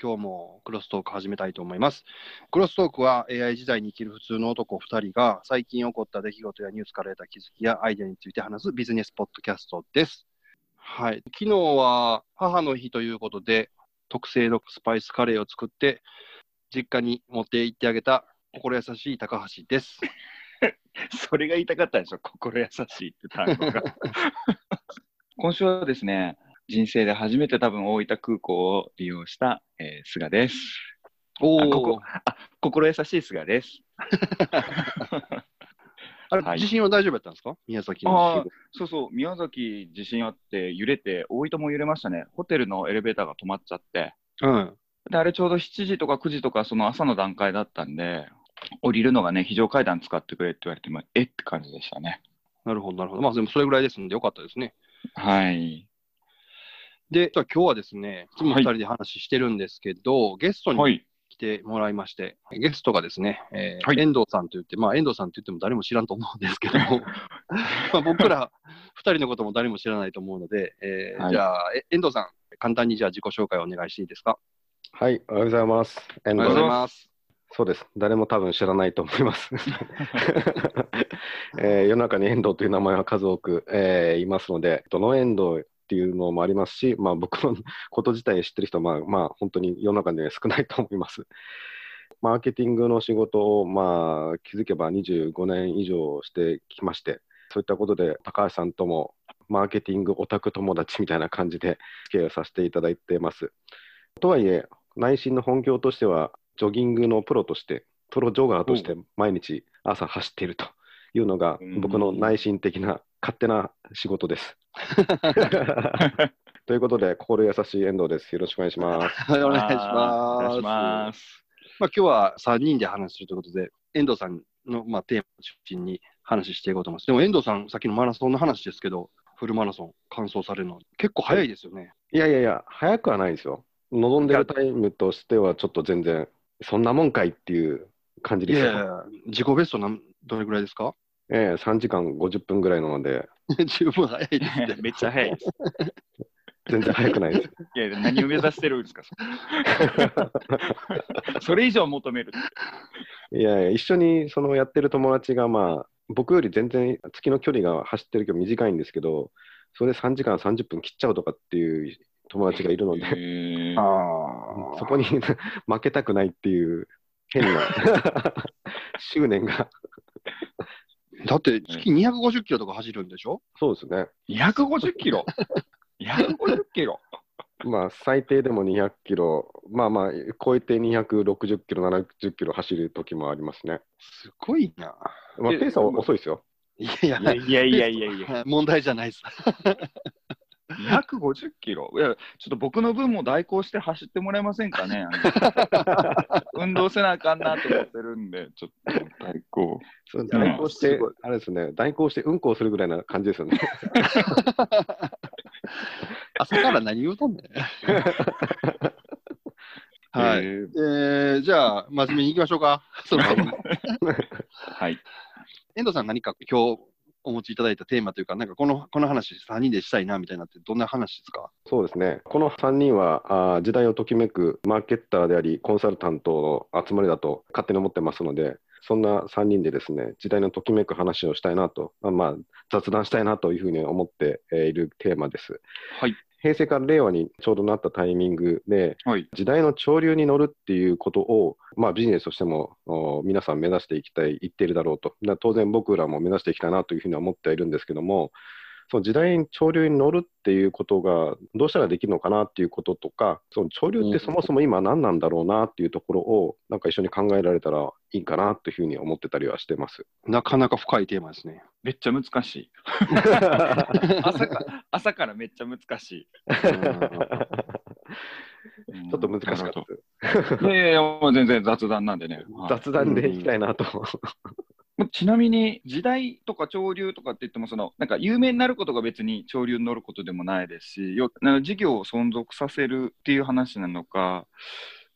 今日もクロストーク始めたいと思います。クロストークは AI 時代に生きる普通の男2人が最近起こった出来事やニュースから得た気づきやアイデアについて話すビジネスポッドキャストです。はい。昨日は母の日ということで、特製のスパイスカレーを作って、実家に持って行ってあげた心優しい高橋です。それが言いたかったんでしょ、心優しいって単語が。今週はですね、人生で初めて多分大分空港を利用した、えー菅です。おあここあ心優しい菅です。あれ、はい地震は大丈夫だったんですか？宮崎あのあ、そうそう、宮崎地震あって揺れて、大分も揺れましたね。ホテルのエレベーターが止まっちゃって。うん。で、あれちょうど7時とか9時とかその朝の段階だったんで、降りるのがね、非常階段使ってくれって言われても、えって感じでしたね。なるほど、なるほど。まあ、でもそれぐらいですんでよかったですね。はい。で、じゃあ今日はですね、いつも2人で話してるんですけど、ゲストにはい。来てもらいまして、ゲストがですね、えーはい遠藤さんと言って、まあ、遠藤さんと言っても誰も知らんと思うんですけども、まあ僕ら2人のことも誰も知らないと思うので、えーはいじゃあ、え遠藤さん、簡単にじゃあ自己紹介をお願いしていいですか？はい、おはようございます。遠おはようござい藤。ます。そうです。誰も多分知らないと思います。えー世の中に遠藤という名前は数多く、えーいますので、どの遠藤っていうのもありますし、まあ、僕の こと自体知ってる人は、まあ、まあ、本当に世の中には少ないと思います。マーケティングの仕事を、まあ、気づけば25年以上してきまして、そういったことで高橋さんともマーケティングオタク友達みたいな感じで付き合いをさせていただいてます。とはいえ、内心の本業としては、ジョギングのプロとして、プロジョガーとして毎日朝走っているというのがうん僕の内心的な勝手な仕事です。ということで、心優しい遠藤です。よろしくお願いします。はい、お願いします。お願いします。まあ、今日は3人で話するということで、遠藤さんの、まあ、テーマを中心に話していこうと思います。でも遠藤さん、さっきのマラソンの話ですけど、フルマラソン完走されるの結構早いですよね。いやいやいや、早くはないですよ。望んでるタイムとしては、ちょっと全然、そんなもんかいっていう感じいですよ。やいや、自己ベストなんどれぐらいですか？ええ3時間50分ぐらいなので、十分早いですね。めっちゃ早いです。全然早くないです。いや、何を目指してるんですか、それ以上求める。いや一緒にそのやってる友達が、まあ、僕より全然月の距離が走ってる距離短いんですけど、それで3時間30分切っちゃうとかっていう友達がいるので、あそこに負けたくないっていう変な執念が、だって月250キロとか走るんでしょ？そうですね。250キロ ?250 キロ？まあ、最低でも200キロ、まあまあ、超えて260キロ、70キロ走る時もありますね。すごいな。まあ、えペースは遅いですよ。いやいやいやいやいや、問題じゃないです。250キロ？いや、ちょっと僕の分も代行して走ってもらえませんかね？運動せなあかんなと思ってるんで、ちょっと代行。そう代行してすごい、あれですね、代行してうんこをするぐらいな感じですよね。朝から何言うとんねん。はい。えーえー、じゃあ、真面目に行きましょうか。そのはい。遠藤さん、何か今日お持ちいただいたテーマというか、なんかこのこの話、3人でしたいなみたいなって、どんな話ですか？そうですね、この3人はあー時代をときめくマーケッターであり、コンサルタントの集まりだと勝手に思ってますので、そんな3人でですね、時代のときめく話をしたいなと、あまあ、雑談したいなというふうに思ってえーいるテーマです。はい。平成から令和にちょうどなったタイミングで、はい。時代の潮流に乗るっていうことを、まあ、ビジネスとしてもお皆さん目指していきたい、言っているだろうと、だ当然僕らも目指していきたいなというふうには思ってはいるんですけども、その時代に潮流に乗るっていうことがどうしたらできるのかなっていうこととか、その潮流ってそもそも今何なんだろうなっていうところを、なんか一緒に考えられたらいいかなというふうに思ってたりはしてます。なかなか深いテーマですね。めっちゃ難しい。朝か朝からめっちゃ難しい。ちょっと難しかったです。いやいやもう全然雑談なんでね。はい雑談でいきたいなと。ちなみに時代とか潮流とかって言ってもそのなんか有名になることが別に潮流に乗ることでもないですしよ事業を存続させるっていう話なのか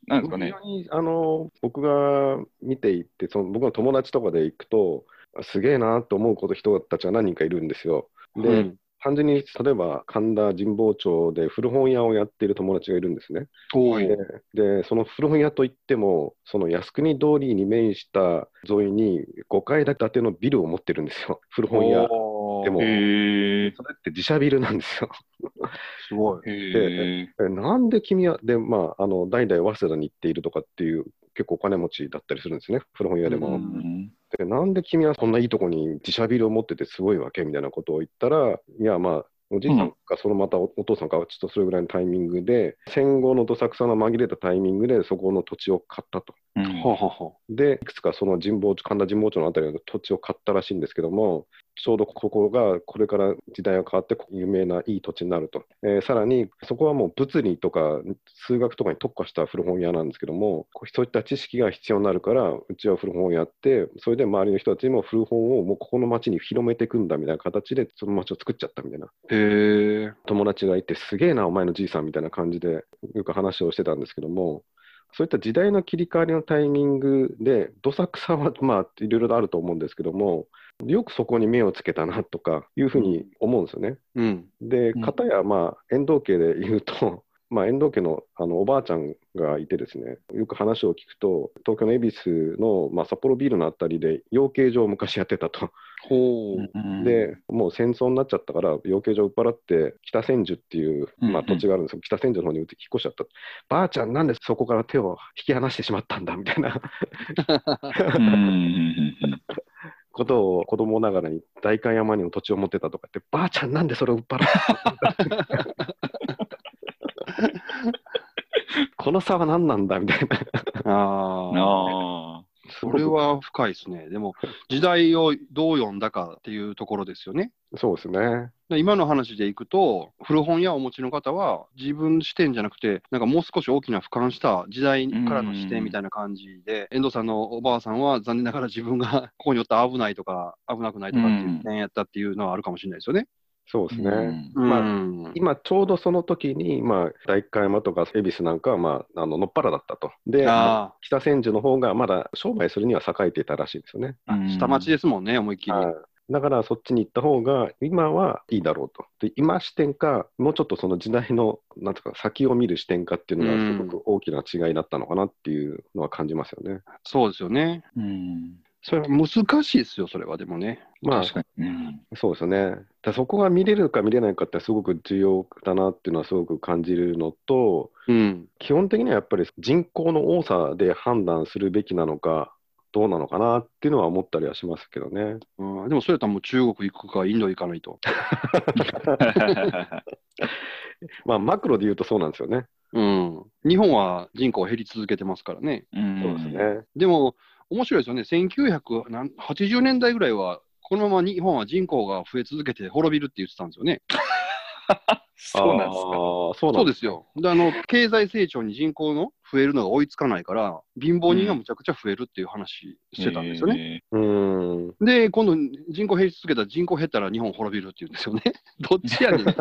なんですかね非常にあの僕が見ていってその僕の友達とかで行くとすげえなと思うこと人たちは何人かいるんですよ。で、うん単純に例えば神田神保町で古本屋をやっている友達がいるんですね。でその古本屋といっても、その靖国通りに面した沿いに5階建てのビルを持ってるんですよ、古本屋。おでも。それって自社ビルなんですよ。すごい。へえ。えなんで君は、で、まあ、あの代々早稲田に行っているとかっていう、結構お金持ちだったりするんですね、古本屋でも。うんでなんで君はこんないいとこに自社ビルを持っててすごいわけみたいなことを言ったら、いや、まあ、おじいさんか、そのまたおお父さんか、ちょっとそれぐらいのタイミングで、戦後のどさくさの紛れたタイミングで、そこの土地を買ったと。うんはははで、いくつかその神保町、神田神保町のあたりの土地を買ったらしいんですけども、ちょうどここがこれから時代が変わって有名ないい土地になると。えーさらに、そこはもう物理とか数学とかに特化した古本屋なんですけども、そういった知識が必要になるから、うちは古本をやって、それで周りの人たちにも古本をもうここの町に広めていくんだみたいな形で、その町を作っちゃったみたいな。へえ。友達がいて、すげえな、お前のじいさんみたいな感じで、よく話をしてたんですけども、そういった時代の切り替わりのタイミングで、どさくさは、まあ、いろいろとあると思うんですけども、よくそこに目をつけたなとかいうふうに思うんですよね。うん。で、うん片や、まあ、遠藤家で言うと、まあ、遠藤家のあのおばあちゃんがいてですね、よく話を聞くと、東京の恵比寿の、まあ、札幌ビールのあたりで養鶏場を昔やってたと。ほう。うんで、もう戦争になっちゃったから、養鶏場売っ払って、北千住っていう、まあ、うんうん土地があるんですよ、北千住の方に引っ越しちゃった。ばあちゃん、なんでそこから手を引き離してしまったんだみたいなうんうんことを子供ながらに代官山にも土地を持ってたとかって、ばあちゃん、なんでそれを売っ払ったんだ この差は何なんだみたいな。ああ。ああ。それは深いですね。でも、時代をどう読んだかっていうところですよね。そうですね。で今の話でいくと、古本屋をお持ちの方は、自分視点じゃなくて、なんかもう少し大きな俯瞰した時代からの視点みたいな感じで、遠藤さんのおばあさんは残念ながら自分がここに寄ったら危ないとか、危なくないとかっていう点やったっていうのはあるかもしれないですよね。そうですね。うんまあうん今ちょうどその時に、まあ、代官山とか恵比寿なんかは、まあ、あののっぱらだったと。で、あ北千住の方がまだ商売するには栄えていたらしいんですよね。あ、下町ですもんね、思いっきり。はいだからそっちに行った方が今はいいだろうと。で今視点か、もうちょっとその時代のなんとか先を見る視点かっていうのがすごく大きな違いだったのかなっていうのは感じますよね。そうですよね。うん。それは難しいですよ、それはでもね。まあ確かに。うんそうですよね。だそこが見れるか見れないかってすごく重要だなっていうのはすごく感じるのと、うん。基本的にはやっぱり人口の多さで判断するべきなのか、どうなのかなっていうのは思ったりはしますけどね。うん、でもそれやったらもう中国行くか、インド行かないと。まあ、マクロで言うとそうなんですよね。うん。日本は人口減り続けてますからね。うんそうですね。でも、面白いですよね。1980年代ぐらいは、このまま日本は人口が増え続けて滅びるって言ってたんですよね。そうなんですか。そうでうですよ。で、あの、経済成長に人口の増えるのが追いつかないから、貧乏人がむちゃくちゃ増えるっていう話してたんですよね。ね。うーん。で、今度人口減り続けたら人口減ったら日本滅びるっていうんですよね。どっちやねん。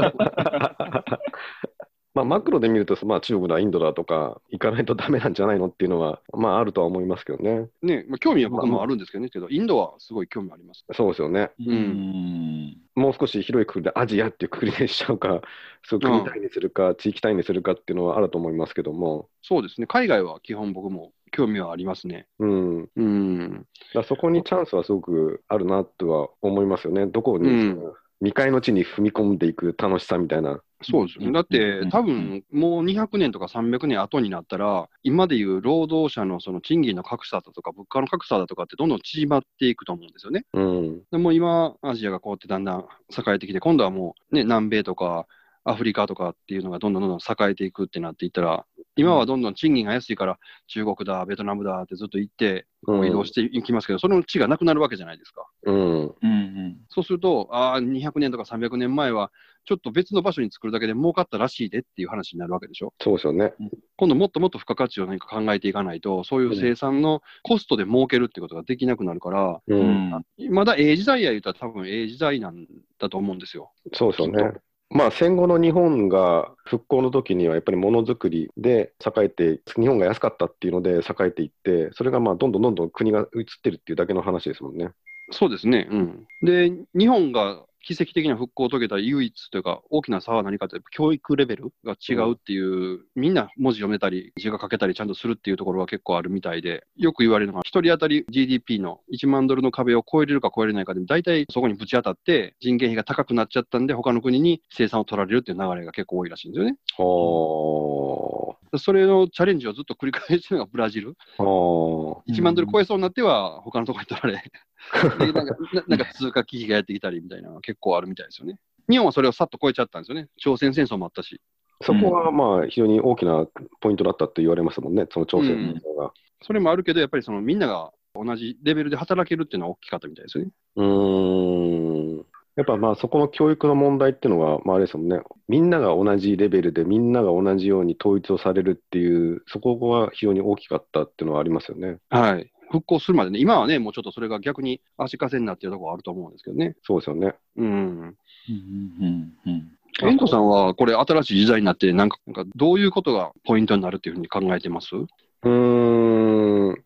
まあ、マクロで見ると、まあ、中国だ、インドだとか、行かないとダメなんじゃないのっていうのは、まあ、あるとは思いますけどね。ね、まあ、興味は僕もあるんですけどね、けど、インドはすごい興味あります。そうですよね。うんうん。もう少し広いくくりでアジアっていうくくりにしちゃうか、そう国単位にするか、地域単位にするかっていうのはあると思いますけども、そうですね。海外は基本僕も興味はありますね。うん、うん。らそこにチャンスはすごくあるなとは思いますよね。どこに、うん未開の地に踏み込んでいく楽しさみたいな。そうですよね。だって、多分もう200年とか300年後になったら、今でいう労働者のその賃金の格差だとか、物価の格差だとかってどんどん縮まっていくと思うんですよね。うん、でもう今、アジアがこうやってだんだん栄えてきて、今度はもう、ね、南米とかアフリカとかっていうのがどんどんどんどん栄えていくってなっていったら、今はどんどん賃金が安いから、中国だ、ベトナムだってずっと行って、こう移動していきますけど、その地がなくなるわけじゃないですか。うん、うんそうすると、ああ、200年とか300年前は、ちょっと別の場所に作るだけで儲かったらしいでっていう話になるわけでしょ。そうですよね。今度もっともっと付加価値を何か考えていかないと、そういう生産のコストで儲けるってことができなくなるから、う、うんん。まだええ時代や言うたら多分ええ時代なんだと思うんですよ。そうですよね。まあ、戦後の日本が復興の時にはやっぱりものづくりで栄えて、日本が安かったっていうので栄えていって、それがまあどんどんどんどん国が移ってるっていうだけの話ですもんね。そうですね。うん。で、日本が奇跡的な復興を遂げた唯一というか、大きな差は何かというと、教育レベルが違うっていう、みんな文字読めたり、字が書けたりちゃんとするっていうところが結構あるみたいで、よく言われるのが、一人当たり GDP の1万ドルの壁を超えれるか超えれないかで、大体そこにぶち当たって、人件費が高くなっちゃったんで、他の国に生産を取られるっていう流れが結構多いらしいんですよね。それのチャレンジをずっと繰り返してるのがブラジル。あ。は1万ドル超えそうになっては、他のところに取られ、でなんかななんか通貨危機がやってきたりみたいなのが結構あるみたいですよね。日本はそれをさっと超えちゃったんですよね。朝鮮戦争もあったし。あ。そこはまあ、非常に大きなポイントだったって言われますもんね、その朝鮮戦争が。それもあるけど、やっぱりそのみんなが同じレベルで働けるっていうのは大きかったみたいですよね。うーん。やっぱまあそこの教育の問題っていうのが、まあ、あれですもんね、みんなが同じレベルで、みんなが同じように統一をされるっていう、そこが非常に大きかったっていうのはありますよね。はい。復興するまでね、今はね、もうちょっとそれが逆に足かせになっているところはあると思うんですけどね。そうですよね。うん。うんうんうんうん遠藤さんは、これ、新しい時代になって、なんか、なんかどういうことがポイントになるっていうふうに考えてます？うーん。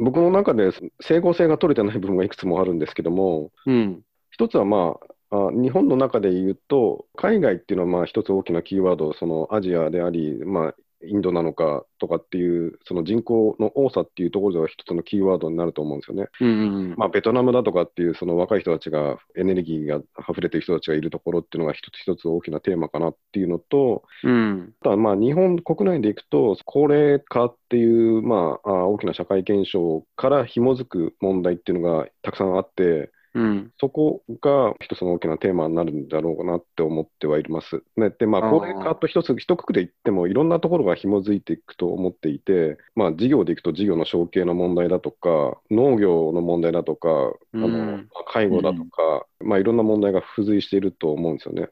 僕の中で整合性が取れてない部分がいくつもあるんですけども、うん。一つはまあ、あ日本の中で言うと、海外っていうのはまあ一つ大きなキーワード、そのアジアであり、まあ、インドなのかとかっていう、その人口の多さっていうところでは一つのキーワードになると思うんですよね。うんうんまあ、ベトナムだとかっていう、その若い人たちが、エネルギーが溢れてる人たちがいるところっていうのが一つ一つ大きなテーマかなっていうのと、うん。あとはまあ日本国内でいくと、高齢化っていう、まあ、あ大きな社会現象から紐づく問題っていうのがたくさんあって、うん。そこが一つの大きなテーマになるんだろうなって思ってはいます。ね、で、まあ、高齢化と一つ、一括りで言っても、いろんなところが紐づいていくと思っていて、まあ、事業でいくと事業の承継の問題だとか、農業の問題だとか、あのうんまあ介護だとか、まあ、いろんな問題が付随していると思うんですよね。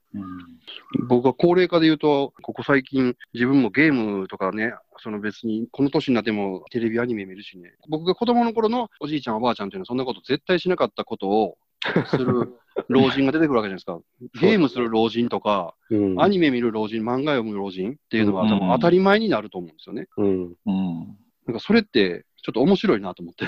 僕は高齢化で言うと、ここ最近、自分もゲームとかね、その別に、この年になってもテレビアニメ見るしね、僕が子供の頃のおじいちゃん、おばあちゃんっていうのは、そんなこと絶対しなかったことをする 老人が出てくるわけじゃないですか。ゲームする老人とか、うん。アニメ見る老人、漫画読む老人っていうのがうん多分当たり前になると思うんですよね。うん。うんなんかそれって、ちょっと面白いなと思って。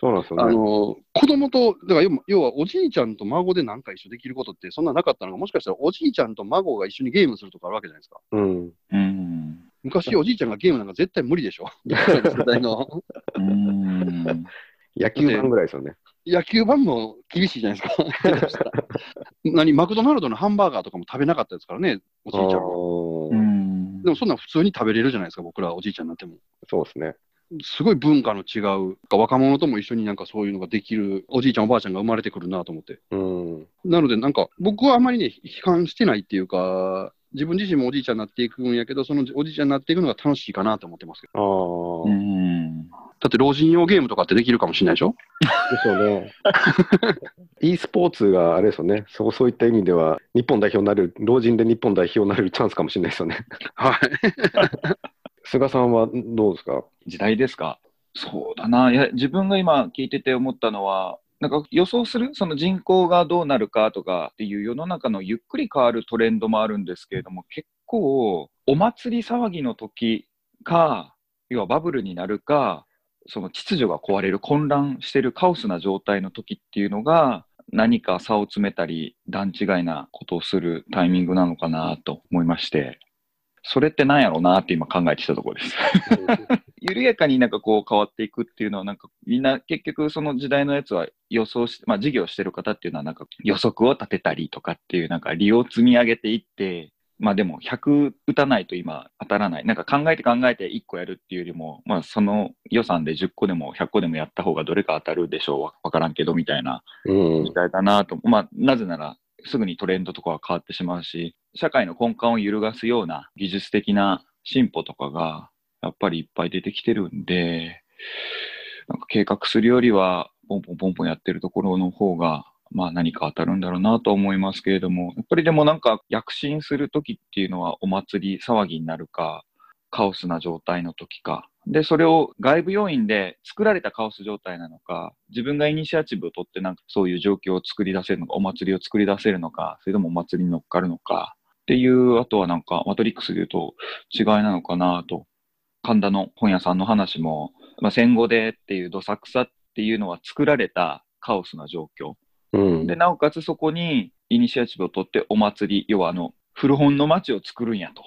そうなんですよあね。の、子供と、だから要は要はおじいちゃんと孫でなんか一緒できることってそんななかったのが、もしかしたらおじいちゃんと孫が一緒にゲームするとかあるわけじゃないですか。うん。うん昔おじいちゃんがゲームなんか絶対無理でしょ。の世代のうん野球盤ぐらいですよね。野球盤も厳しいじゃないですか。何、マクドナルドのハンバーガーとかも食べなかったですからね、おじいちゃんは。でもそんなん普通に食べれるじゃないですか、僕らおじいちゃんになっても。そうですね。すごい文化の違う、若者とも一緒になんかそういうのができるおじいちゃん、おばあちゃんが生まれてくるなと思って。うん。なので、なんか僕はあまりね、悲観してないっていうか、自分自身もおじいちゃんになっていくんやけど、そのおじいちゃんになっていくのが楽しいかなと思ってますけど。ああ、うんだって老人用ゲームとかってできるかもしれないでしょ？ですよね。e スポーツがあれですよね。そうそういった意味では、日本代表になれる、老人で日本代表になれるチャンスかもしれないですよね。はい。菅さんはどうですか？時代ですか？そうだな。いや、自分が今聞いてて思ったのは、なんか予想する、その人口がどうなるかとかっていう世の中のゆっくり変わるトレンドもあるんですけれども、結構、お祭り騒ぎの時か、要はバブルになるか、その秩序が壊れる、混乱してるカオスな状態の時っていうのが、何か差を詰めたり、段違いなことをするタイミングなのかなと思いまして、それって何やろうなって今考えてきたところです。緩やかになんかこう変わっていくっていうのはなんかみんな結局その時代のやつは予想して、まあ事業してる方っていうのはなんか予測を立てたりとかっていうなんか利を積み上げていって、まあでも100打たないと今当たらない。なんか考えて考えて1個やるっていうよりも、まあその予算で10個でも100個でもやった方がどれか当たるでしょうわわからんけどみたいなうん時代だなと。まあなぜならすぐにトレンドとかは変わってしまうし、社会の根幹を揺るがすような技術的な進歩とかがやっぱりいっぱい出てきてるんで、なんか計画するよりは、ポンポンポンポンやってるところの方が、まあ何か当たるんだろうなと思いますけれども、やっぱりでもなんか躍進するときっていうのはお祭り騒ぎになるか、カオスな状態の時か。で、それを外部要因で作られたカオス状態なのか、自分がイニシアチブを取ってなんかそういう状況を作り出せるのか、お祭りを作り出せるのか、それともお祭りに乗っかるのかっていう、あとはなんかマトリックスで言うと違いなのかなと。神田の本屋さんの話も、まあ、戦後でっていうどさくさっていうのは作られたカオスな状況。うんで、なおかつそこにイニシアチブを取ってお祭り、要はあの、古本の街を作るんやと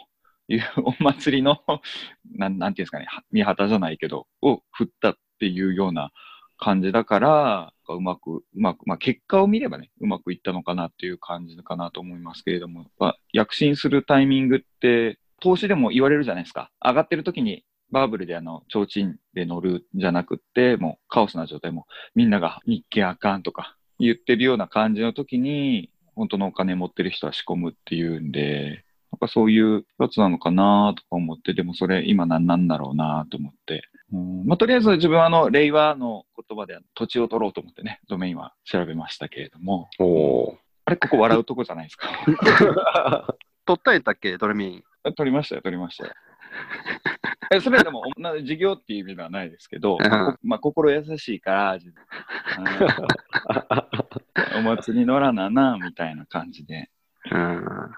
いうお祭りの、なんなんていうんですかね、見旗じゃないけど、を振ったっていうような感じだから、うまく、うまく、まあ結果を見ればね、うまくいったのかなっていう感じかなと思いますけれども、やっぱ躍進するタイミングって、投資でも言われるじゃないですか。上がってる時にバーブルであの、提灯で乗るんじゃなくって、もうカオスな状態も、みんなが日経あかんとか言ってるような感じの時に、本当のお金持ってる人は仕込むっていうんで、なんかそういうやつなのかなとか思って、でもそれ今何なんだろうなと思って。うんまあ、とりあえず自分はあの、令和の言葉で土地を取ろうと思ってね、ドメインは調べましたけれども、おあれ、ここ笑うとこじゃないですか。ー 取ったんやったっけ、ドレミン。取りましたよ、取りましたよ。えそれでも、な事業っていう意味ではないですけど、うんまあ心優しいから、お祭り乗らなな、みたいな感じで。うん。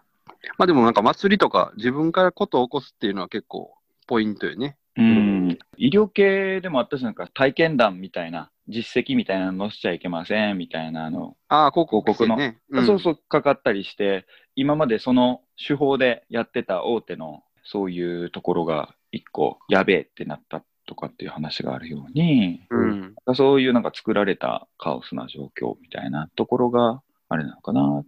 まあでもなんか祭りとか自分からことを起こすっていうのは結構ポイントよね。うん、医療系でもあったし、なんか体験談みたいな、実績みたいなの載せちゃいけませんみたいなの、ああ、広告のね。そうそうかかったりして、今までその手法でやってた大手のそういうところが一個やべえってなったとかっていう話があるように、うん。そういうなんか作られたカオスな状況みたいなところがあれなのかな。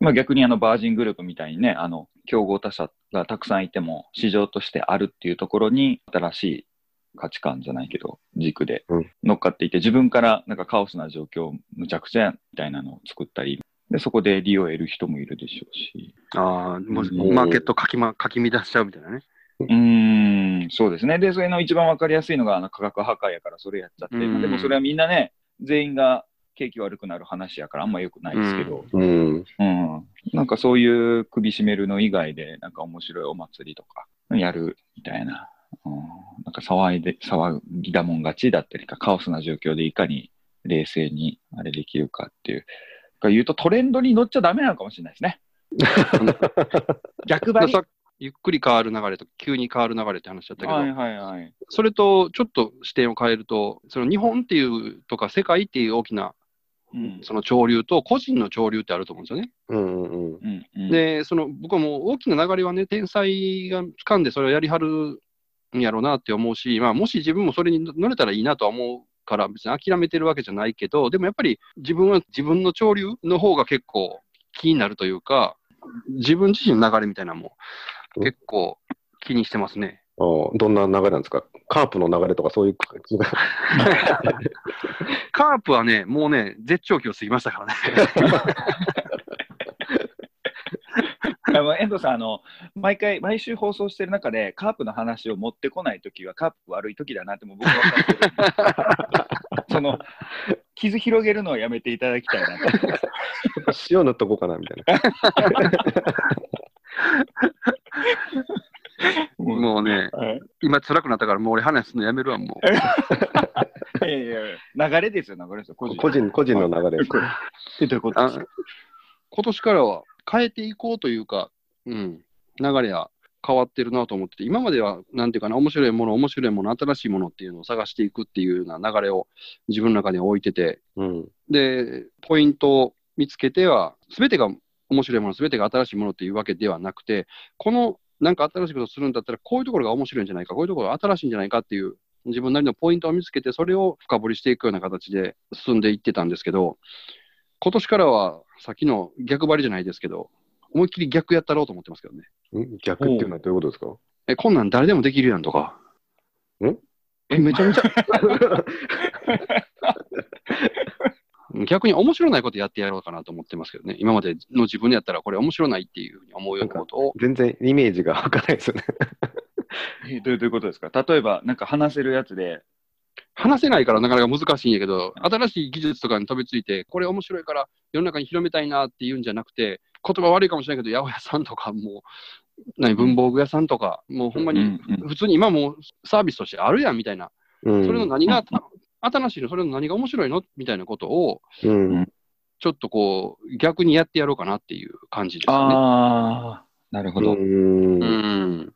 まあ逆にあのバージングループみたいにね、あの競合他社がたくさんいても市場としてあるっていうところに新しい価値観じゃないけど軸でうん乗っかっていて、自分からなんかカオスな状況むちゃくちゃやみたいなのを作ったり、でそこで利を得る人もいるでしょうし。ああ、マーケットかき,、ま、かき乱しちゃうみたいなね。うーん、そうですね。で、それの一番わかりやすいのがあの価格破壊やからそれやっちゃって、うんでもそれはみんなね、全員が景気悪くなる話やからあんま良くないですけど、うん。うん、なんかそういう首絞めるの以外で、なんか面白いお祭りとかやるみたいな、うん、なんか騒いで、騒ぎだもん勝ちだったりか、カオスな状況でいかに冷静にあれできるかっていう、か言うとトレンドに乗っちゃダメなのかもしれないですね。逆張り。さゆっくり変わる流れと急に変わる流れって話だったけど、はいはいはい。それとちょっと視点を変えると、その日本っていうとか世界っていう大きなうんその潮流と個人の潮流ってあると思うんですよね。うんうんうん。うんうん、で、その僕はもう大きな流れはね、天才が掴んでそれをやりはるんやろうなって思うし、まあ、もし自分もそれに乗れたらいいなとは思うから、別に諦めてるわけじゃないけど、でもやっぱり自分は自分の潮流の方が結構気になるというか、自分自身の流れみたいなのも結構気にしてますね。おどんな流れなんですか？カープの流れとかそういう感じが。カープはね、もうね、絶頂期を過ぎましたからね。あの遠藤さんあの、毎回、毎週放送してる中で、カープの話を持ってこないときは、カープ悪いときだなってもう僕は分かってる その傷広げるのをやめていただきたいなと。塩塗っとこうかなみたいな。もうね、はい今辛くなったから、もう俺話すのやめるわ、もう。いやいや流れですよ、流れですよ、個人個人個人の流れです。えどういうことですあか今年からは変えていこうというか、うん、流れは変わってるなと思ってて、今までは、なんていうかな、面白いもの、面白いもの、新しいものっていうのを探していくっていうような流れを自分の中に置いてて、うん。で、ポイントを見つけては、すべてが面白いもの、すべてが新しいものっていうわけではなくて、このなんか新しいことをするんだったら、こういうところが面白いんじゃないか、こういうところが新しいんじゃないかっていう、自分なりのポイントを見つけて、それを深掘りしていくような形で進んでいってたんですけど、今年からは、さっきの逆張りじゃないですけど、思いっきり逆やったろうと思ってますけどね。ん？逆っていうのはどういうことですか？え、こんなん誰でもできるやんとか。んえ、めちゃめちゃ。逆に面白ないことやってやろうかなと思ってますけどね。今までの自分でやったらこれ面白ないっていうふうに思うようなことを。全然イメージがわかんないですよね。えどういうことですか？例えば、なんか話せるやつで、話せないからなかなか難しいんやけど、新しい技術とかに飛びついて、これ面白いから世の中に広めたいなっていうんじゃなくて、言葉悪いかもしれないけど、八百屋さんとかもう、何、文房具屋さんとか、もうほんまに普通に今もうサービスとしてあるやんみたいな。うん。それの何が、新しいの、それの何が面白いの？みたいなことを、うん。ちょっとこう、逆にやってやろうかなっていう感じですね。ああ、なるほど。うんうん。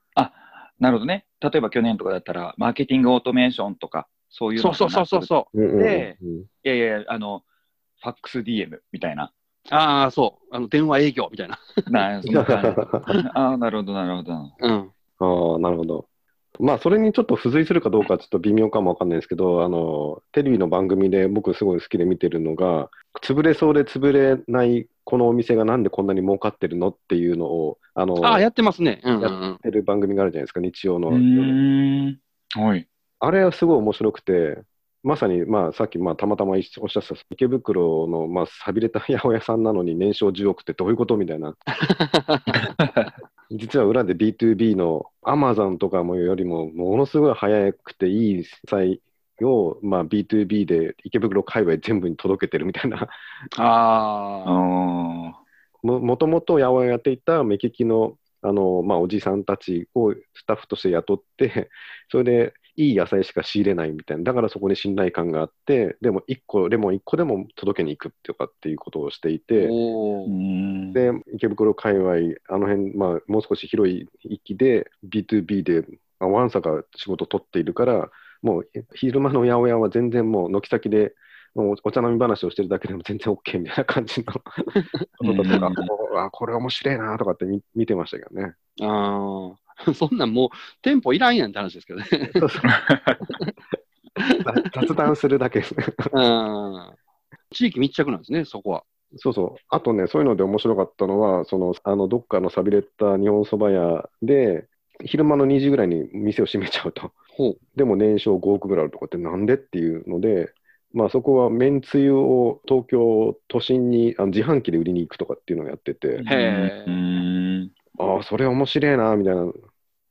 なるほどね。例えば去年とかだったら、マーケティングオートメーションとか、そういうのそうそうそうそうでうんいやいや、あの、ファックス DM みたいな。ああ、そう。あの、電話営業みたいな。ああ、なるほど、なるほど。うん。ああ、なるほど。まあ、それにちょっと付随するかどうかちょっと微妙かもわかんないですけど、あの、テレビの番組で僕すごい好きで見てるのが、潰れそうで潰れないこのお店がなんでこんなに儲かってるのっていうのを、あの、ああ、ややってますね。うんうんうやんっ。てる番組があるじゃないですか、日曜のう。ーん。はい。あれはすごい面白くて、まさに、まあ、さっき、まあ、たまたまおっしゃった池袋の、まあ、寂れた八百屋さんなのに年商10億ってどういうことみたいな。実は裏で B2B のアマゾンとかもよりも、ものすごい早くていい際を、まあ、B2B で池袋界隈全部に届けてるみたいな。あああ。あ。ももともと八百屋やっていた目利きのあの、まあ、おじさんたちをスタッフとして雇って、それでいい野菜しか仕入れないみたいな、だからそこに信頼感があって、でも1個、レモン1個でも届けに行くっていうかっていうことをしていて。で、池袋界隈、あの辺、まあ、もう少し広い域で、B2B で、まあ、ワンサが仕事を取っているから、もう昼間の八百屋は全然もう軒先で、もうお茶飲み話をしてるだけでも全然 OK みたいな感じの こととか、あこれ面白いなとかって見見てましたけどね。ああ。そんなんもう、店舗いらんやんって話ですけどね。そうそう雑雑談するだけですね。うん。地域密着なんですね、そこは。そうそう。あとね、そういうので面白かったのは、その、あの、どっかの寂れた日本そば屋で、昼間の2時ぐらいに店を閉めちゃうと。ほう。でも年商5億ぐらいあるとかってなんでっていうので、まあそこはめんつゆを東京都心にあの自販機で売りに行くとかっていうのをやってて、へ。ああ、それ面白いな、みたいな。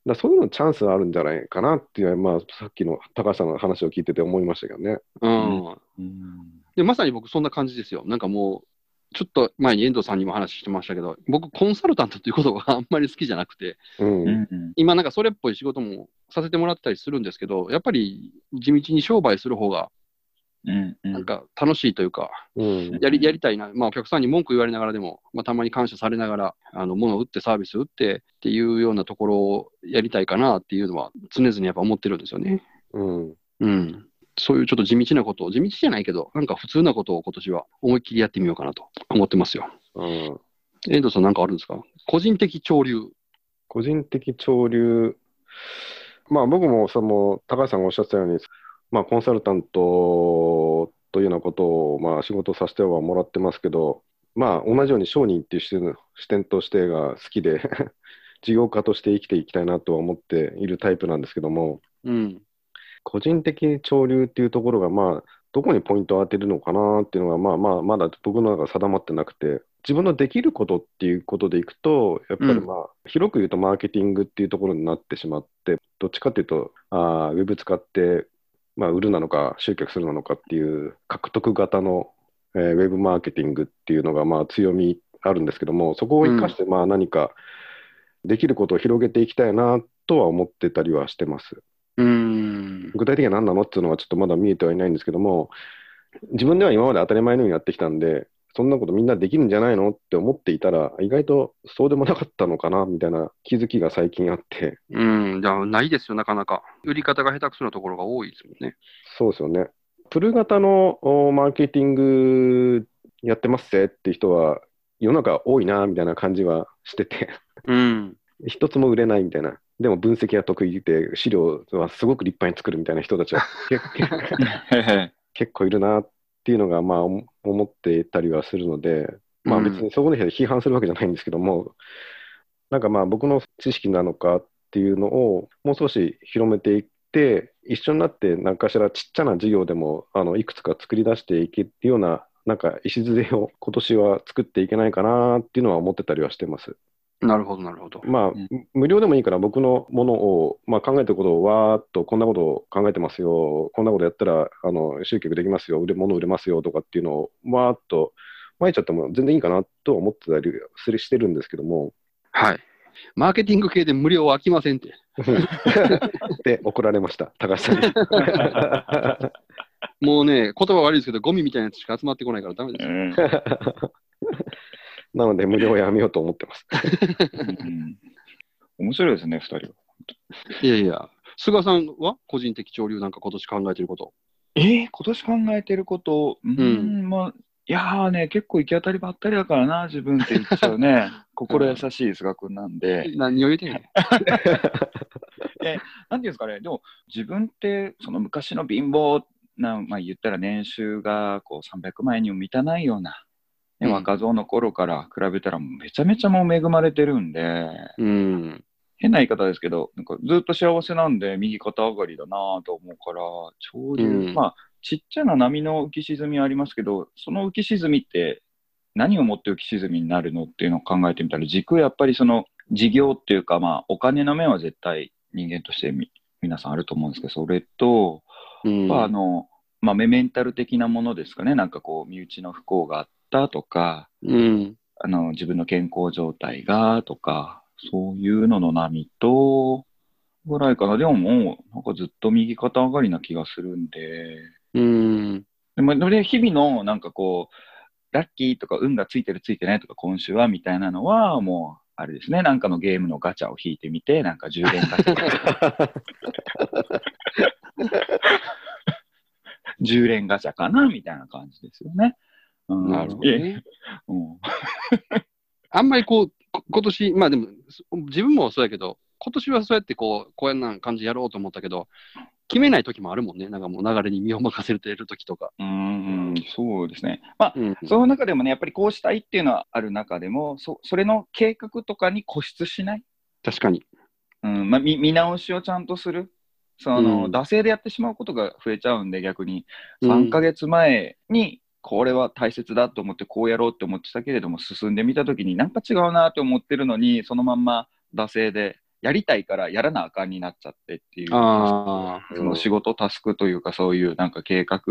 だそういうのチャンスあるんじゃないかなっていう、まあさっきの高橋さんの話を聞いてて思いましたけどね。うん。うんで、まさに僕そんな感じですよ。なんかもう、ちょっと前に遠藤さんにも話してましたけど、僕コンサルタントということがあんまり好きじゃなくて、うん。うん今なんかそれっぽい仕事もさせてもらったりするんですけど、やっぱり地道に商売する方がなんか楽しいというか、うん。やりやりたいな、まあ、お客さんに文句言われながらでも、まあ、たまに感謝されながら、あの物を売ってサービス売ってっていうようなところをやりたいかなっていうのは常々やっぱ思ってるんですよね。うん。うん。そういうちょっと地道なことを、地道じゃないけど、なんか普通なことを今年は思いっきりやってみようかなと思ってますよ。うん。遠藤さんなんかあるんですか？個人的潮流。個人的潮流、まあ僕もその高橋さんがおっしゃってたように、まあコンサルタントというようなことをまあ仕事させてはもらってますけど、まあ同じように商人っていう視点視点としてが好きで、事業家として生きていきたいなとは思っているタイプなんですけども、うん。個人的潮流っていうところがまあどこにポイントを当てるのかなっていうのがまあまあまだ僕の中で定まってなくて、自分のできることっていうことでいくと、やっぱりまあ、広く言うとマーケティングっていうところになってしまって、どっちかっていうと、あーウェブ使って、まあ、売るなのか、集客するなのかっていう獲得型の、えーウェブマーケティングっていうのがまあ強みあるんですけども、そこを生かしてまあ何かできることを広げていきたいなとは思ってたりはしてます。うん。具体的には何なのっていうのはちょっとまだ見えてはいないんですけども、自分では今まで当たり前のようにやってきたんで、そんなことみんなできるんじゃないのって思っていたら、意外とそうでもなかったのかなみたいな気づきが最近あって、うん。じゃあ、ないですよ、なかなか。売り方が下手くそなところが多いですもんね。そうですよね。プル型のおマーケティングやってますぜって人は、世の中多いなみたいな感じはしてて、うん。一つも売れないみたいな。でも分析が得意で、資料はすごく立派に作るみたいな人たちは結構 結構いるなっていうのが、まあ、思思ってたりはするので、まあうん別にそこの人で批判するわけじゃないんですけども、なんかまあ僕の知識なのかっていうのをもう少し広めていって、一緒になって何かしらちっちゃな事業でもあのいくつか作り出していけるような、なんか礎を今年は作っていけないかなっていうのは思ってたりはしてます。なるほど、なるほど。まあ、うん無料でもいいから僕のものを、まあ、考えてることをわーっとこんなことを考えてますよ、こんなことやったらあの集客できますよ、売れ物売れますよとかっていうのをわーっと巻いちゃっても全然いいかなとは思ってたりするしてるんですけども、はい。マーケティング系で無料は飽きませんって。で怒られました、高橋さんに。もうね、言葉悪いですけど、ゴミみたいなやつしか集まってこないからダメですよ。うんなので、無料やめようと思ってます。うん面白いですね、二人は。いやいや、菅さんは個人的潮流なんか今年考えてること？えー、今年考えてること、うーん、んまあ、いやーね、結構行き当たりばったりだからな、自分って言っちゃうね。心優しい菅君なんで。何を言うてんの なんていうんですかね、でも自分ってその昔の貧乏な、まあ、言ったら年収がこう300万円にも満たないような、ねうん。若造の頃から比べたらめちゃめちゃもう恵まれてるんで、うん。変な言い方ですけど、なんかずっと幸せなんで右肩上がりだなと思うから、潮流、うん。まあちっちゃな波の浮き沈みはありますけど、その浮き沈みって何をもって浮き沈みになるのっていうのを考えてみたら、軸はやっぱりその事業っていうか、まあお金の面は絶対人間としてみ皆さんあると思うんですけど、それと、うん。まああの、まあメメンタル的なものですかね、なんかこう身内の不幸があったとか、うん。あの自分の健康状態がとか、そういうのの波と、ぐらいかな。でももう、なんかずっと右肩上がりな気がするんで、うん。でもで日々のなんかこう、ラッキーとか運がついてるついてないとか今週はみたいなのは、もう、あれですね、なんかのゲームのガチャを引いてみて、なんか充電ガチャ。充電ガチャかなみたいな感じですよね。うん、なるほどね。うん あんまりこう、こ今年、まあでも、そ自分もそうやけど、今年はそうやってこう、こういうな感じやろうと思ったけど、決めない時もあるもんね。なんかもう流れに身を任せてる時とか。うん、そうですね。まあ、うん。その中でもね、やっぱりこうしたいっていうのはある中でも、そそれの計画とかに固執しない、確かに。うんまあ、見見直しをちゃんとする、その、うん惰性でやってしまうことが増えちゃうんで、逆に、うん3ヶ月前に、これは大切だと思って、こうやろうって思ってたけれども、進んでみたときに、なんか違うなと思ってるのに、そのまんま惰性で、やりたいからやらなあかんになっちゃってっていう。その仕事、タスクというか、そういうなんか計画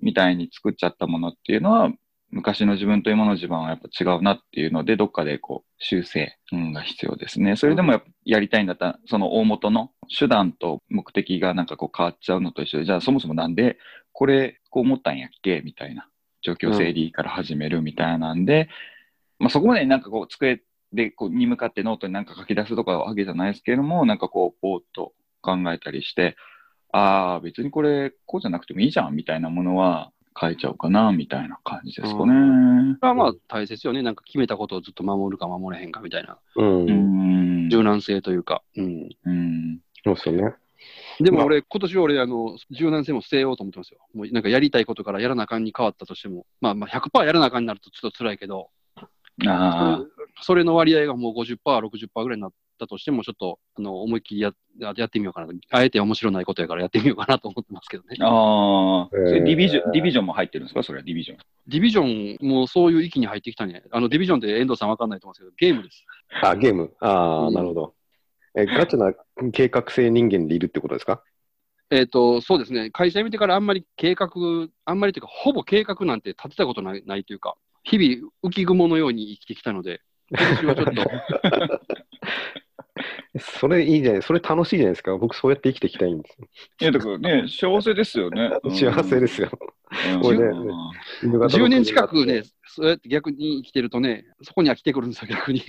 みたいに作っちゃったものっていうのは、昔の自分と今の自分はやっぱ違うなっていうので、どっかでこう修正、うん、が必要ですね。それでもやりたいんだったら、その大元の手段と目的がなんかこう変わっちゃうのと一緒で、じゃあそもそもなんでこれこう思ったんやっけ？みたいな状況整理から始めるみたいなんで、まあそこまでなんかこう机でこうに向かってノートになんか書き出すとかわけじゃないですけれども、なんかこう、ぼーっと考えたりして、ああ、別にこれ、こうじゃなくてもいいじゃんみたいなものは書いちゃおうかなみたいな感じですかね。それはまあ大切よね。なんか決めたことをずっと守るか守れへんかみたいな。うん、うん。柔軟性というか。うん。うん。そうですよね。でも俺、今年俺、あの、柔軟性も捨てようと思ってますよ。もうなんかやりたいことからやらなあかんに変わったとしても、まあまあ100%やらなあかんになるとちょっと辛いけど、ああ、それの割合がもう50%、60%ぐらいになったとしても、ちょっとあの思いっきりややってみようかなと。あえて面白ないことやからやってみようかなと思ってますけどね。ああ、それえーディビジョン、ディビジョンも入ってるんですか？それはディビジョン。ディビジョンもそういう域に入ってきたね。あのディビジョンって遠藤さんわかんないと思うんですけど、ゲームです。あ、ゲーム。ああ、うんなるほど。え、ガチな計画性人間でいるってことですか？えっ、と、そうですね。会社辞めてからあんまり計画、あんまりというか、ほぼ計画なんて立てたことないないというか、日々浮雲のように生きてきたので、今年はちょっと、それいいじゃない、それ楽しいじゃないですか。僕そうやって生きていきたいんです。いや、だからね、幸せですよね。幸せですよ。うん。これねうん10年近くね、そうやって逆に生きてるとね、そこには来てくるんですよ、逆に。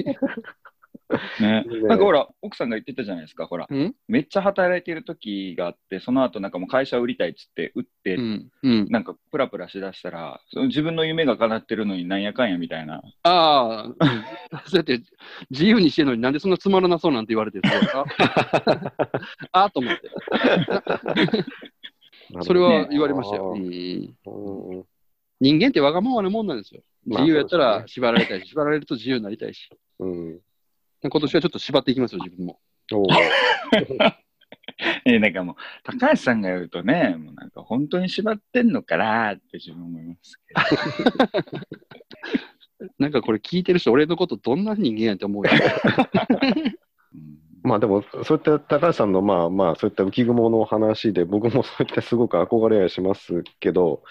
ね、ねなんかほら、奥さんが言ってたじゃないですか、ほら、うん？めっちゃ働いてる時があって、その後なんかもう会社売りたいっつって、売って、うん。うん。なんかプラプラしだしたら、その自分の夢が叶ってるのになんやかんやみたいな。ああ、うんそうやって自由にしてるのになんでそんなつまらなそうなんて言われてるんですか？ああと思って。それは言われましたよ。人間ってわがままなもんなんですよ。まあ自由やったら縛られたいし、縛られると自由になりたいし。うん。今年はちょっと縛っていきますよ、自分も。えなんかもう、高橋さんが言うとね、もうなんか本当に縛ってんのかなって自分思いますけど。なんかこれ聞いてる人、俺のことどんな人間やって思うよ。うんまあでも、そういった高橋さんのまあまあ、そういった浮雲の話で、僕もそういったすごく憧れはしますけど、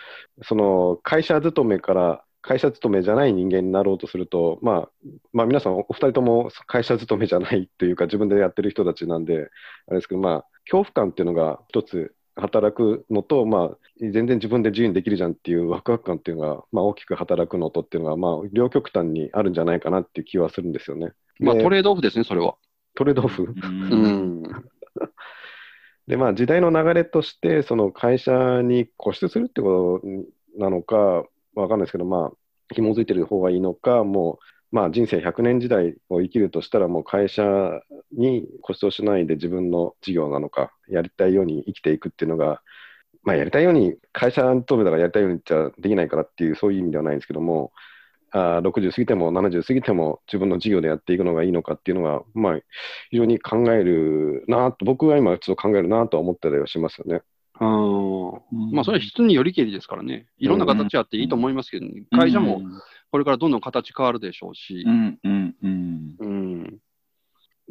その会社勤めから会社勤めじゃない人間になろうとすると、まあ、まあ皆さんお二人とも会社勤めじゃないというか、自分でやってる人たちなんで、あれですけど、まあ、恐怖感っていうのが一つ働くのと、まあ、全然自分で自由にできるじゃんっていうワクワク感っていうのが、まあ、大きく働くのとっていうのが、まあ、両極端にあるんじゃないかなっていう気はするんですよね。まあでトレードオフですね、それは。トレードオフ？で、まあ、時代の流れとして、その会社に固執するってことなのか、わかんないですけど、まあ、紐づいてる方がいいのか、もう、まあ、人生100年時代を生きるとしたら、もう会社に固執しないで自分の事業なのか、やりたいように生きていくっていうのが、まあ、やりたいように、会社に勤めたからやりたいようにじゃできないからっていう、そういう意味ではないんですけども、あ60過ぎても70過ぎても自分の事業でやっていくのがいいのかっていうのが、まあ、非常に考えるなと、僕は今ちょっと考えるなとは思ったりはしますよね。うんまあ、それは人によりけりですからね。いろんな形あっていいと思いますけど、ね、会社もこれからどんどん形変わるでしょうし。うんうんうんうん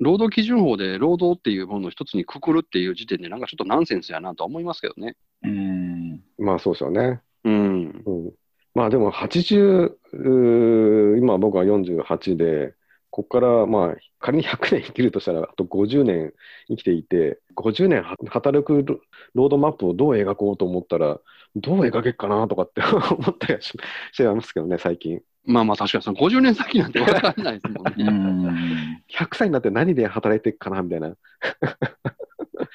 労働基準法で労働っていうものを一つにくくるっていう時点で、なんかちょっとナンセンスやなとは思いますけどね。うんまあそうですよね。うん。うん、まあでも80、うー今僕は48で、ここからまあ仮に100年生きるとしたら、あと50年生きていて、50年は働くロロードマップをどう描こうと思ったら、どう描けっかなとかって 思ったりはししちゃいますけどね、最近。まあまあ確かにその50年先なんて分かんないですもんうね。ん100歳になって何で働いていくかなみたいな。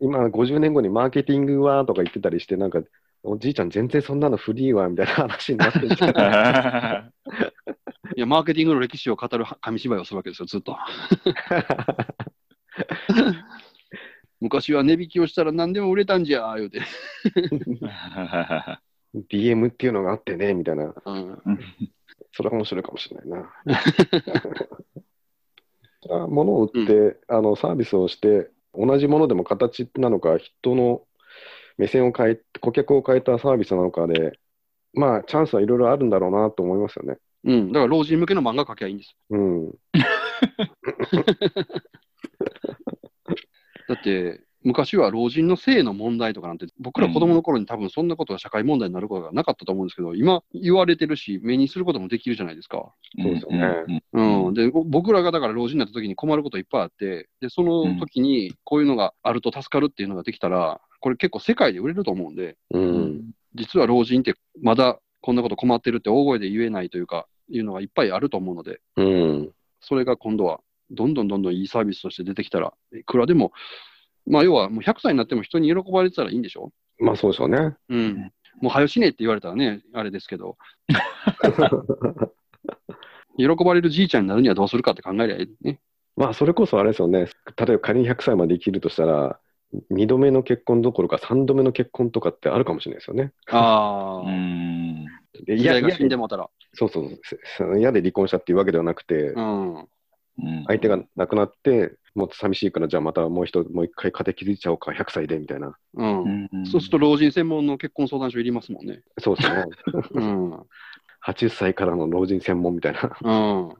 今、50年後にマーケティングはとか言ってたりして、なんか、おじいちゃん全然そんなのフリーわみたいな話になってるじゃないいや、マーケティングの歴史を語る紙芝居をするわけですよ、ずっと。昔は値引きをしたら何でも売れたんじゃ、言うて。DM っていうのがあってね、みたいな。うん。それは面白いかもしれないな。物を売って、あのサービスをして、同じものでも形なのか、人の目線を変え、顧客を変えたサービスなのかで、まあ、チャンスはいろいろあるんだろうなと思いますよね。うん。だから老人向けの漫画描きゃいいんです。うん。だって、昔は老人の性の問題とかなんて、僕ら子供の頃に多分そんなことが社会問題になることがなかったと思うんですけど、今言われてるし、目にすることもできるじゃないですか。そうですよねうん、でぼ僕らがだから老人になった時に困ることいっぱいあって、でその時にこういうのがあると助かるっていうのができたら、これ結構世界で売れると思うんで、うん。実は老人ってまだこんなこと困ってるって大声で言えないというか、いうのがいっぱいあると思うので、うん。それが今度はどんどんどんどんいいサービスとして出てきたら、いくらでも、まあ要はもう100歳になっても人に喜ばれてたらいいんでしょ？まあ、そうでしょうね。うん。もう早しねえって言われたらね、あれですけど、喜ばれるじいちゃんになるにはどうするかって考えりゃいいね。まあ、それこそあれですよね。例えば仮に100歳まで生きるとしたら、2度目の結婚どころか3度目の結婚とかってあるかもしれないですよね。ああ、うんで時代が死んでももたら。そうそうそう。嫌で離婚したっていうわけではなくて、うん。うん相手が亡くなって、もっと寂しいから、じゃあまたもう一もう一回家庭築いちゃおうか、100歳でみたいな。うん。うんそうすると老人専門の結婚相談所いりますもんね。そうですね。うん。80歳からの老人専門みたいな。うん。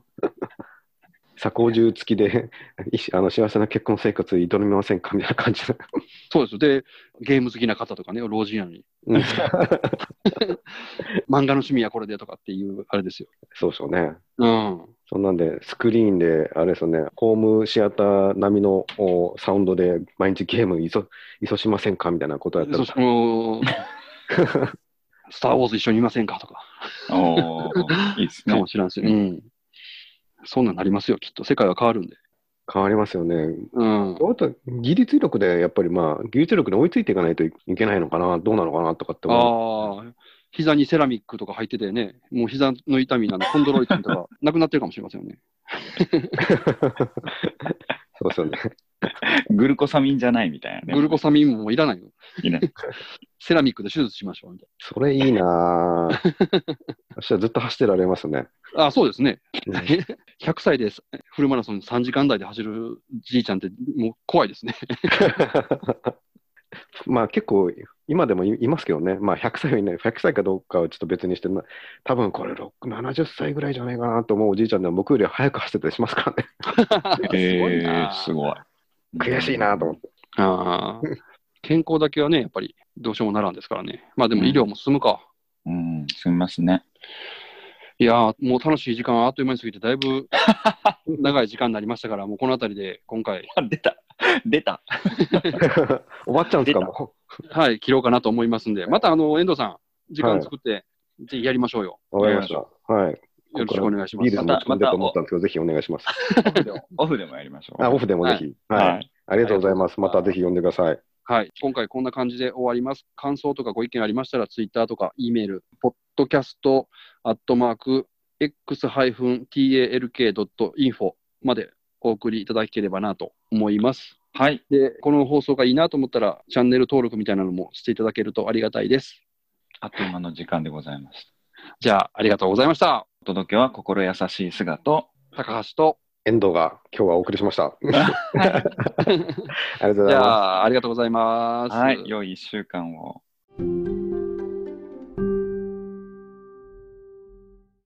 鎖工中付きで いしあの幸せな結婚生活営みませんかみたいな感じで。そうです。で、ゲーム好きな方とかね、老人やのに。うん 漫画の趣味はこれでとかっていう、あれですよ。そうでしょうね。うん。そんなんで、スクリーンで、あれですよね、ホームシアター並みのおサウンドで毎日ゲームいそいそしませんかみたいなことやったら スター・ウォーズ一緒にいませんかとか、おーいいですねかも。しれんし、うん。そんなんなりますよ、きっと。世界は変わるんで。変わりますよね。うん。あと技術力でやっぱりまあ、技術力に追いついていかないといけないのかな、どうなのかなとかって思う。ああ、膝にセラミックとか入っててね、もう膝の痛みなんで、コンドロイチンとかなくなってるかもしれませんよね。そうですよね。グルコサミンじゃないみたいなね。グルコサミンももういらないよ。いいね セラミックで手術しましょうみたいそれいいなぁ。明日ずっと走ってられますね。な。あそうですね。うん100歳でフルマラソン3時間台で走るじいちゃんってもう怖いですね。まあ結構、今でもいいますけどね、まあ100歳はいない、100歳かどうかはちょっと別にして、まあ多分これ6、70歳ぐらいじゃないかなと思うおじいちゃんでも僕より早く走ってたりしますからね。すごいえすごい。悔しいなと思って。あー健康だけはね、やっぱりどうしようもならんですからね。まあでも医療も進むか。うん、すみますね。いやー、もう楽しい時間はあっという間に過ぎて、だいぶ 長い時間になりましたから、もうこの辺りで今回、あ、出た。出た。終わっちゃうんですか、もはい、切ろうかなと思いますんで、またあの遠藤さん、時間作って、ぜひやりましょうよ。う。わかりました。はい。よろしくお願いしまビーす。ルも飲んでと思ったんですけど、ぜひお願いします。オフでも やりましょう。あ、オフでもぜひ。はい。ありがとうございます。またぜひ呼んでください。はい。今回こんな感じで終わります。感想とかご意見ありましたら、ツイッターとか E メール、ポッドキャストアットマーク x-talk.info までお送りいただければなと思います。はい。で、この放送がいいなと思ったら、チャンネル登録みたいなのもしていただけるとありがたいです。あっという間の時間でございます。じゃあ、ありがとうございました。お届けは心優しい姿と、高橋と、遠藤が今日はお送りしました。ありがとうございます。あ、ありがとうございます。はい。良い1週間を。